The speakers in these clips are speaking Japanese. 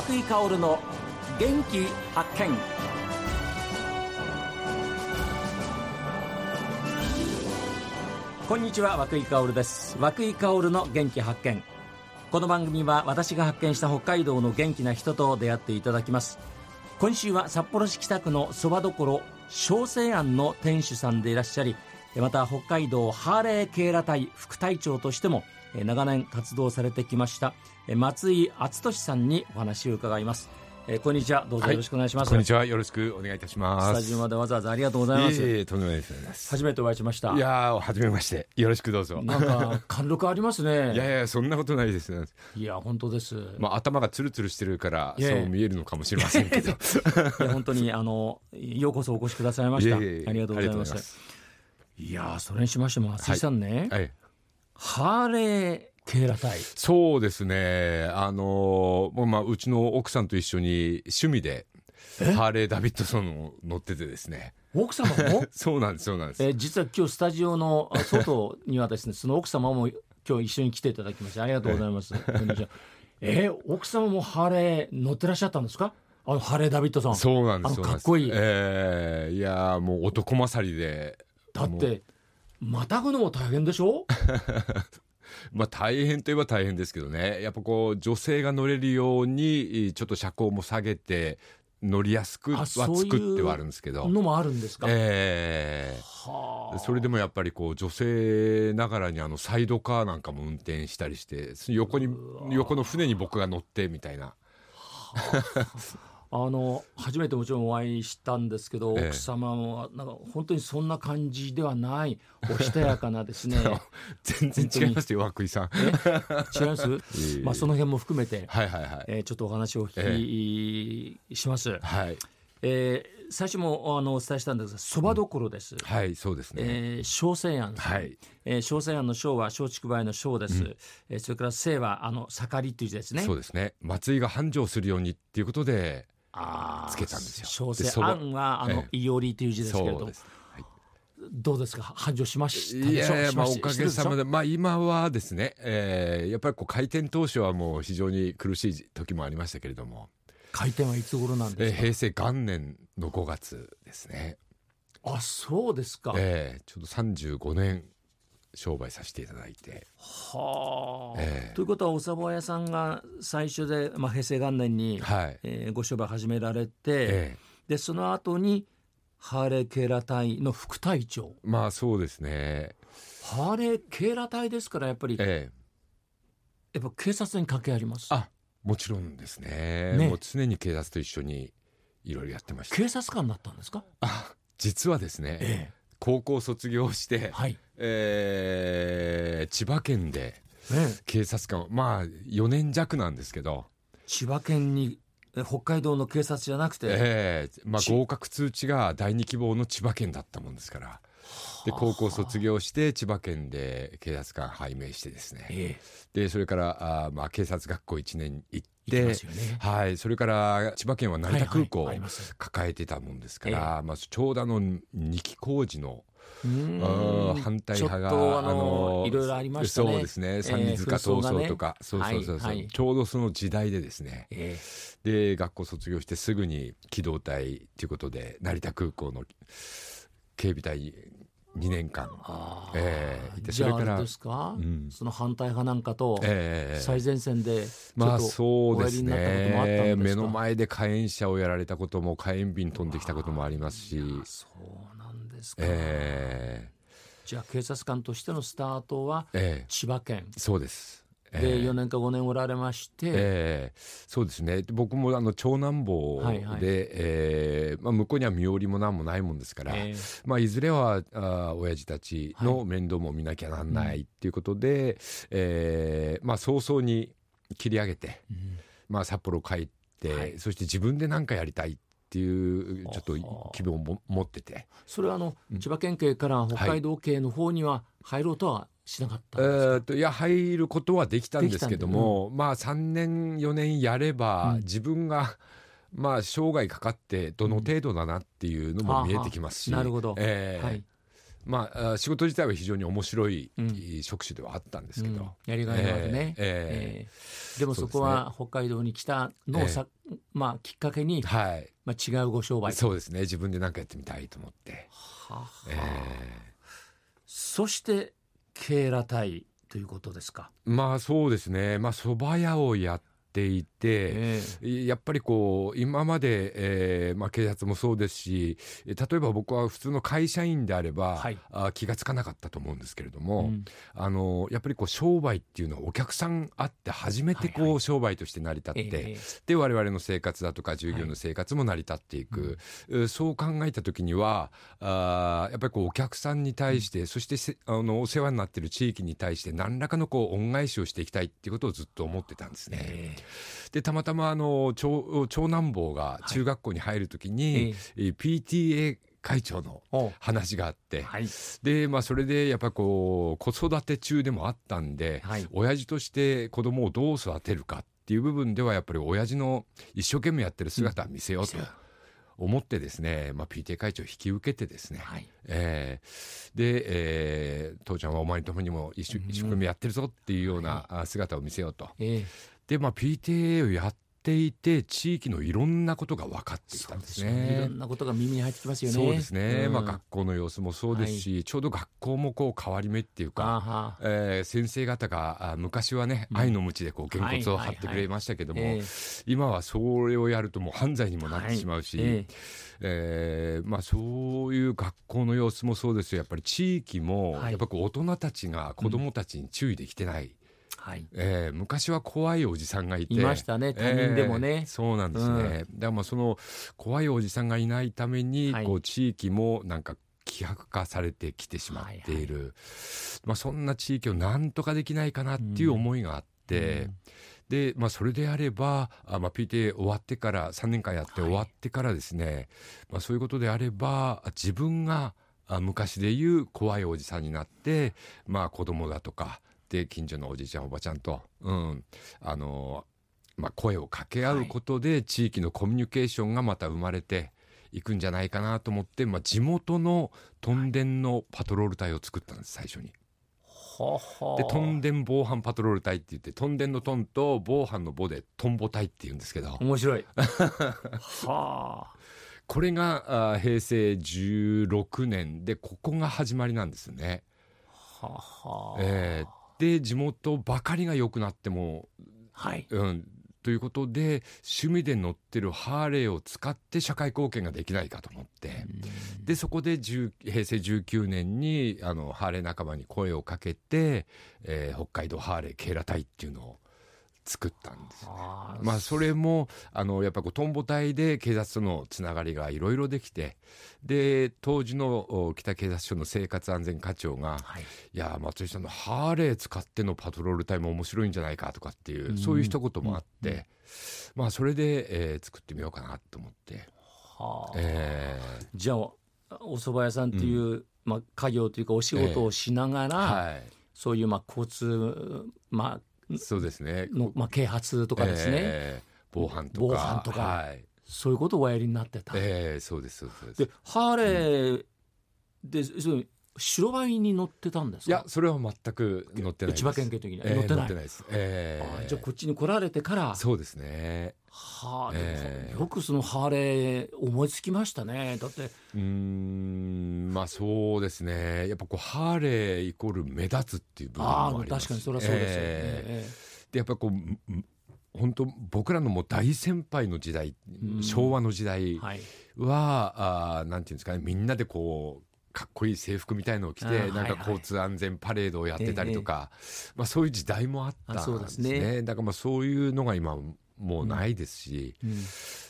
和久井薫の元気発見。こんにちは和井薫です。和久井薫の元気発見。この番組は私が発見した北海道の元気な人と出会っていただきます。今週は札幌市北区のそばどころ小生庵の店主さんでいらっしゃりまた北海道ハーレー警ら隊副隊長としても長年活動されてきました松井敦俊さんにお話を伺います。えー、こんにちは。どうぞよろしくお願いします、はい、こんにちは。よろしくお願いいたします。スタジオまでわざわざありがとうございます。いえとんでもないです。初めてお会いしました。いや初めまして。よろしくどうぞ。なんか貫禄ありますね。いやいやそんなことないです。いや本当です。まあ頭がつるつるしてるからそう見えるのかもしれませんけど。本当にあのようこそお越しくださいました。ありがとうございます。いやそれにしましても松井さんね、はい。はい、ハーレー警ら隊そうですね。あのまあうちの奥さんと一緒に趣味でハーレー・ダビッドソンを乗っててですね。奥様も？そうなんですそうなんです。え実は今日スタジオの外にはですねその奥様も今日一緒に来ていただきましてありがとうございます。え？ー、奥様もハーレー乗ってらっしゃったんですか？あのハーレー・ダビッドソンそうなんですかっこいい。えー、いやもう男勝りでだってまたぐのも大変でしょ？まあ大変といえば大変ですけどね。やっぱこう女性が乗れるようにちょっと車高も下げて乗りやすくは作ってはあるんですけど。のもあるんですか、えー、それでもやっぱりこう女性ながらにあのサイドカーなんかも運転したりして横に横の船に僕が乗ってみたいな。あの初めてもちろんお会いしたんですけど、ええ、奥様はなんか本当にそんな感じではないおしとやかなですね。全然違いますよ涌井さん。違います？まあその辺も含めて、はいはいはい。えー、ちょっとお話をお聞きします、はい。えー、最初もあのお伝えしたんですがそばどころです、うん、はいそうですね、えー、小西庵はい、えー、小西庵の小は松竹梅の小です、うん、えー、それから西はあの盛りっていう字ですね。そうですね。松井が繁盛するようにっていうことでつけたんですよ。小生案はあの、いおりという字ですけれど。はい、どうですか？繁盛しましたいやいやまあおかげさまで。まあ今はですね、えー、やっぱりこう開店当初はもう非常に苦しい時もありましたけれども。開店はいつ頃なんですか、えー、平成元年の5月ですね。あそうですか、えー、ちょうど35年商売させていただいて。はあ、えー、ということはおそば屋さんが最初で、まあ、平成元年に、はい。えー、ご商売始められて、えー、でその後にハーレーケーラ隊の副隊長。まあそうですね。ハーレーケーラ隊ですからやっぱり、えー、やっぱ警察に関係あります。あもちろんですね。ね。もう常に警察と一緒にいろいろやってました。警察官になったんですかあ実はですね、ええ高校卒業して、はい、えー、千葉県で警察官、まあ4年弱なんですけど。千葉県に北海道の警察じゃなくて、えーまあ、合格通知が第二希望の千葉県だったもんですから。で高校卒業して千葉県で警察官拝命してですね、えー、でそれからあ、まあ、警察学校1年行って、ね、はい、それから千葉県は成田空港を抱えてたもんですから、はいはい、まあ、ちょうどあの二木工事の反対派があのいろいろありましたね。そうですね。三里塚闘争とか、そうそうそうそう、ちょうどその時代でですね、で学校卒業してすぐに機動隊ということで成田空港の警備隊2年間、えー、いてそれからですか、うん、その反対派なんかと最前線でまあそうですね。目の前で火炎車をやられたことも火炎瓶飛んできたこともありますし。そうですか、えー、じゃあ警察官としてのスタートは千葉県、えー、そうです。で4年か5年おられまして、えー、そうですね。僕もあの長男坊で、はいはい。えーまあ、向こうには身寄りも何もないもんですから、えーまあ、いずれはあ親父たちの面倒も見なきゃなんないっていうことで、はいえ。ーまあ、早々に切り上げて、うん。まあ、札幌帰って、はい、そして自分で何かやりたいっていうちょっと希望も持ってて。それはあの、千葉県警から北海道警の方には入ろうとはしなかったえー、といや入ることはできたんですけども、うん、まあ3年4年やれば、自分がまあ生涯かかってどの程度だなっていうのも見えてきますし、うん、なるほど、えー、はいまあ、仕事自体は非常に面白い職種ではあったんですけど、うん、やりがいのあるね、えー、えー、でもそこは北海道に来たのをさ、えー、まあ、きっかけに、はい。まあ、違うご商売。そうですね。自分で何かやってみたいと思って、はあえー、そしてケーラ隊ということですか。まあそうですね。まあ蕎麦屋をやっていて、えー、やっぱりこう今まで、えーまあ、警察もそうですし例えば僕は普通の会社員であれば、はい、あ気が付かなかったと思うんですけれども、うん、あのやっぱりこう商売っていうのはお客さんあって初めてこう、はいはい、商売として成り立って、えー、で我々の生活だとか従業員の生活も成り立っていく、はい、そう考えた時にはあやっぱりこうお客さんに対して、うん、そしてあのお世話になっている地域に対して何らかのこう恩返しをしていきたいっていうことをずっと思ってたんですね。えーでたまたまあの長長男坊が中学校に入るときに、はい、PTA 会長の話があって、はい、でまあ、それでやっぱこう子育て中でもあったんで、はい、親父として子供をどう育てるかっていう部分ではやっぱり親父の一生懸命やってる姿を見せようと。思ってですね、まあ、PTA 会長を引き受けてですね、はい、えー、で、えー、父ちゃんはお前のためにも一生懸命やってるぞっていうような姿を見せようと、えー、で、まあ、PTA をやっていて地域のいろんなことが分かってきたんですね。いろんなことが耳に入ってきますよね。そうですね。うん、まあ学校の様子もそうですし、はい、ちょうど学校もこう変わり目っていうか、えー、先生方が昔はね、愛の鞭でこうげんこつを張ってくれましたけども、今はそれをやるともう犯罪にもなってしまうし。はい、えーえーまあ、そういう学校の様子もそうですよ。やっぱり地域も、やっぱこう大人たちが子どもたちに注意できてない、はい。えー、昔は怖いおじさんがいて。いましたね。他人でもね、えー、そうなんですね、うん、だからまあその怖いおじさんがいないために、はい、こう地域もなんか希薄化されてきてしまっている、はいはい、まあ、そんな地域をなんとかできないかなっていう思いがあって、うん、でまあ、それであればあ、まあ、PTA 終わってから3年間やって終わってからですね、はい、まあ、そういうことであれば自分が昔でいう怖いおじさんになって、まあ、子供だとかって近所のおじいちゃんおばちゃんと、うんあのまあ、声を掛け合うことで地域のコミュニケーションがまた生まれていくんじゃないかなと思って、まあ、地元のトンデンのパトロール隊を作ったんです最初に。でトンデン防犯パトロール隊って言ってトンデンのトンと防犯のボでトンボ隊って言うんですけど。面白い。はあ。これがあ平成16年でここが始まりなんですね。はは。えーで地元ばかりが良くなっても、はい。うん、ということで趣味で乗ってるハーレーを使って社会貢献ができないかと思って。でそこで平成19年にあのハーレー仲間に声をかけて、えー、北海道ハーレー警ら隊っていうのを作ったんです。ね。まあそれもあのやっぱこうトンボ隊で警察とのつながりがいろいろできてで当時の北警察署の生活安全課長が「はい、いや松井さんのハーレー使ってのパトロール隊も面白いんじゃないか」とかっていう、うそういう一言もあって、うん、まあそれで、えー、作ってみようかなと思って。はあ。えー、じゃあお蕎麦屋さんっていう、うん、まあ、家業というかお仕事をしながら、えー。はい、そういうまあ交通、まあ、そうですね。の、まあ、啓発とかですね、えー、防犯とか。防犯とか、はい、そういうことをおやりになってた、えー、そうですそうですでハーレーで、うん、白バイに乗ってたんですいやそれは全く乗ってない千葉県警的には、えー、乗ってない。です、えー、じゃあこっちに来られてから。そうですね。はあ、えー、よくそのハーレー思いつきましたね。だって。うんまあそうですね。やっぱこうハーレーイコール目立つっていう部分もあります。確かにそれはそうですよ。ね、え。ー、でやっぱこう本当僕らのもう大先輩の時代、昭和の時代は、はい、あなんていうんですかね。みんなでこうかっこいい制服みたいのを着てなんか交通安全パレードをやってたりとか、まあ、そういう時代もあったんですね。だからまあそういうのが今もうないですし、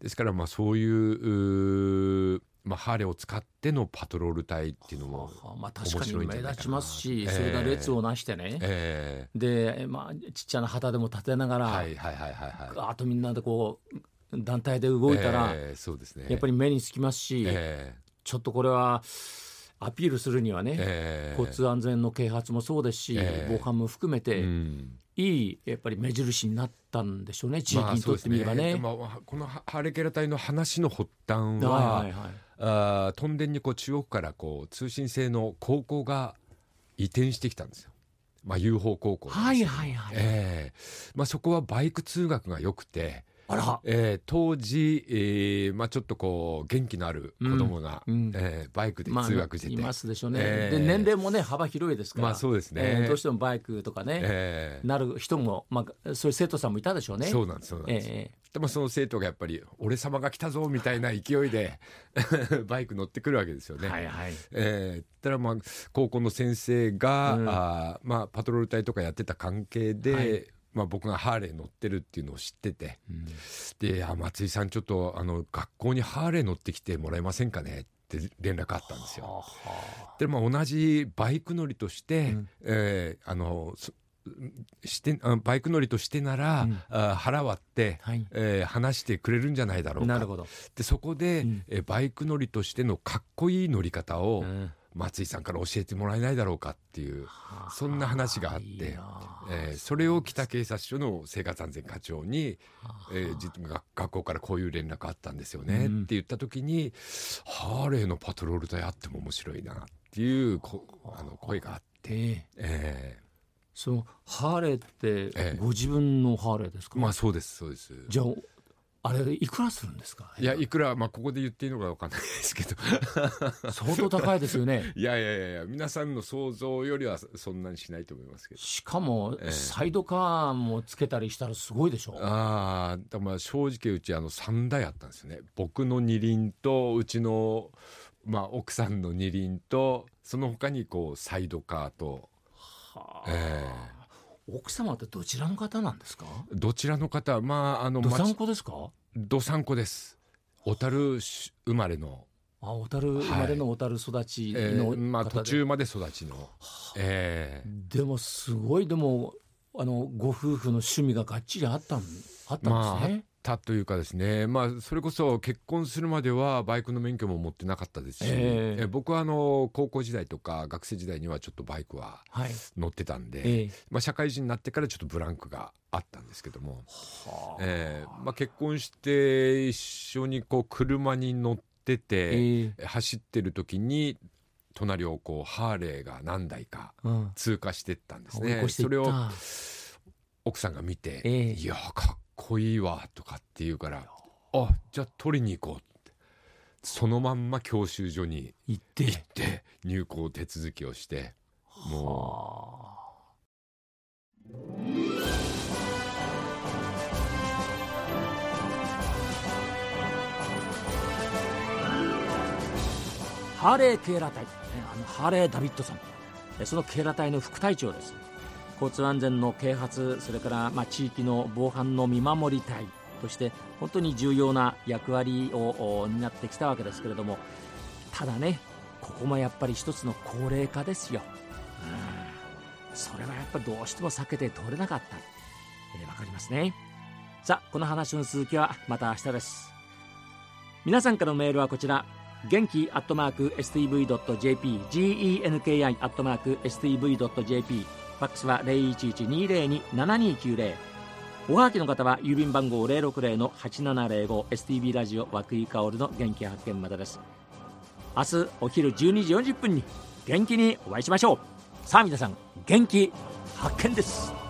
ですからまあそういうまあ、ハーレーを使ってのパトロール隊っていうのもまあ、確かに目立ちますし、それが列をなしてね、えー、で、まあ、ちっちゃな旗でも立てながら、はいはいはいはい、あとみんなでこう団体で動いたら、えー、そうですね、やっぱり目につきますし、えー、ちょっとこれはアピールするにはね、えー、交通安全の啓発もそうですし、えー、防犯も含めて、うん、いいやっぱり目印になったんでしょうね地域にとってみればね。まあ、ねこのハーレケラ隊の話の発端は、はいはいはい、あトンデンにこう中国からこう通信制の高校が移転してきたんですよ。まあ、UFO 高校、ね、はいはいはい、えーまあ、そこはバイク通学が良くてあら、えー、当時、えーまあ、ちょっとこう元気のある子供が、うん、えー、バイクで通学して。て、まあ、いますでしょうね、えー、で年齢もね幅広いですから、まあ、そうですね、えー、どうしてもバイクとかね、えー、なる人も、まあ、そういう生徒さんもいたでしょうね。そうなんですそうなんです、えー、でもその生徒がやっぱり「俺様が来たぞ」みたいな勢いで バイク乗ってくるわけですよね。はいはい。えー、たらまあ高校の先生が、うん、あまあ、パトロール隊とかやってた関係で、はいまあ、僕がハーレー乗ってるっていうのを知ってて、うん、であ松井さんちょっとあの学校にハーレー乗ってきてもらえませんかね？って連絡あったんですよ。はあ、でまあ同じバイク乗りとして、うん、えー、あのしてバイク乗りとしてなら、うん、あ腹割って、はい、えー、話してくれるんじゃないだろうか。なるほど。でそこで、うん、えバイク乗りとしてのかっこいい乗り方を、うん松井さんから教えてもらえないだろうかっていうそんな話があって、えー、それを北警察署の生活安全課長に、えー、学校からこういう連絡あったんですよね、って言った時にハーレーのパトロール隊あっても面白いなっていうこあの声があって。えーそのハーレーってご自分のハーレーですか、ええ、まあそうですそうです。じゃああれいくらするんですか？いやいくらまあここで言っていいのかわかんないですけど。相当高いですよね。いやいやいやいや皆さんの想像よりはそんなにしないと思いますけど。しかも、えー、サイドカーもつけたりしたらすごいでしょ？ああまあ正直うちあの3台あったんですよね。僕の二輪とうちのまあ奥さんの二輪とその他にこうサイドカーと。はあ、えー奥様ってどちらの方なんですか？どちらの方まああのどさんこですか？どさんこです。小樽生まれの。あ小樽生まれの小樽育ちの、はいえー、まあ途中まで育ちの、えー、でもすごいでもあのご夫婦の趣味ががっちりあったんあったんですね、まあたというかですね、まあ、それこそ結婚するまではバイクの免許も持ってなかったですし、えー、僕はあの高校時代とか学生時代にはちょっとバイクは乗ってたんで、はいえ。ー、まあ、社会人になってからちょっとブランクがあったんですけども、はえー、まあ、結婚して一緒にこう車に乗ってて、えー、走ってる時に隣をこうハーレーが何台か通過してったんですね。うん、それを奥さんが見て、いやかっこいいわとかって言うからあじゃあ取りに行こうって。そのまんま教習所に行って行って。入校手続きをしてもう。ハーレー警ら隊、あのハーレー・ダビッドさん。その警ら隊の副隊長です交通安全の啓発それからまあ地域の防犯の見守り隊として本当に重要な役割を担ってきたわけですけれどもただねここもやっぱり一つの高齢化ですよ、うん、それはやっぱりどうしても避けて通れなかった、えー、分かりますね。さあこの話の続きはまた明日です。皆さんからのメールはこちら。元気アットマーク STV.jp genki アットマーク STV.jp ファックスは0112027290おはがきの方は郵便番号 060-8705STB ラジオ和久井薫の元気発見までです。明日お昼12時40分に元気にお会いしましょう。さあ皆さん元気発見です。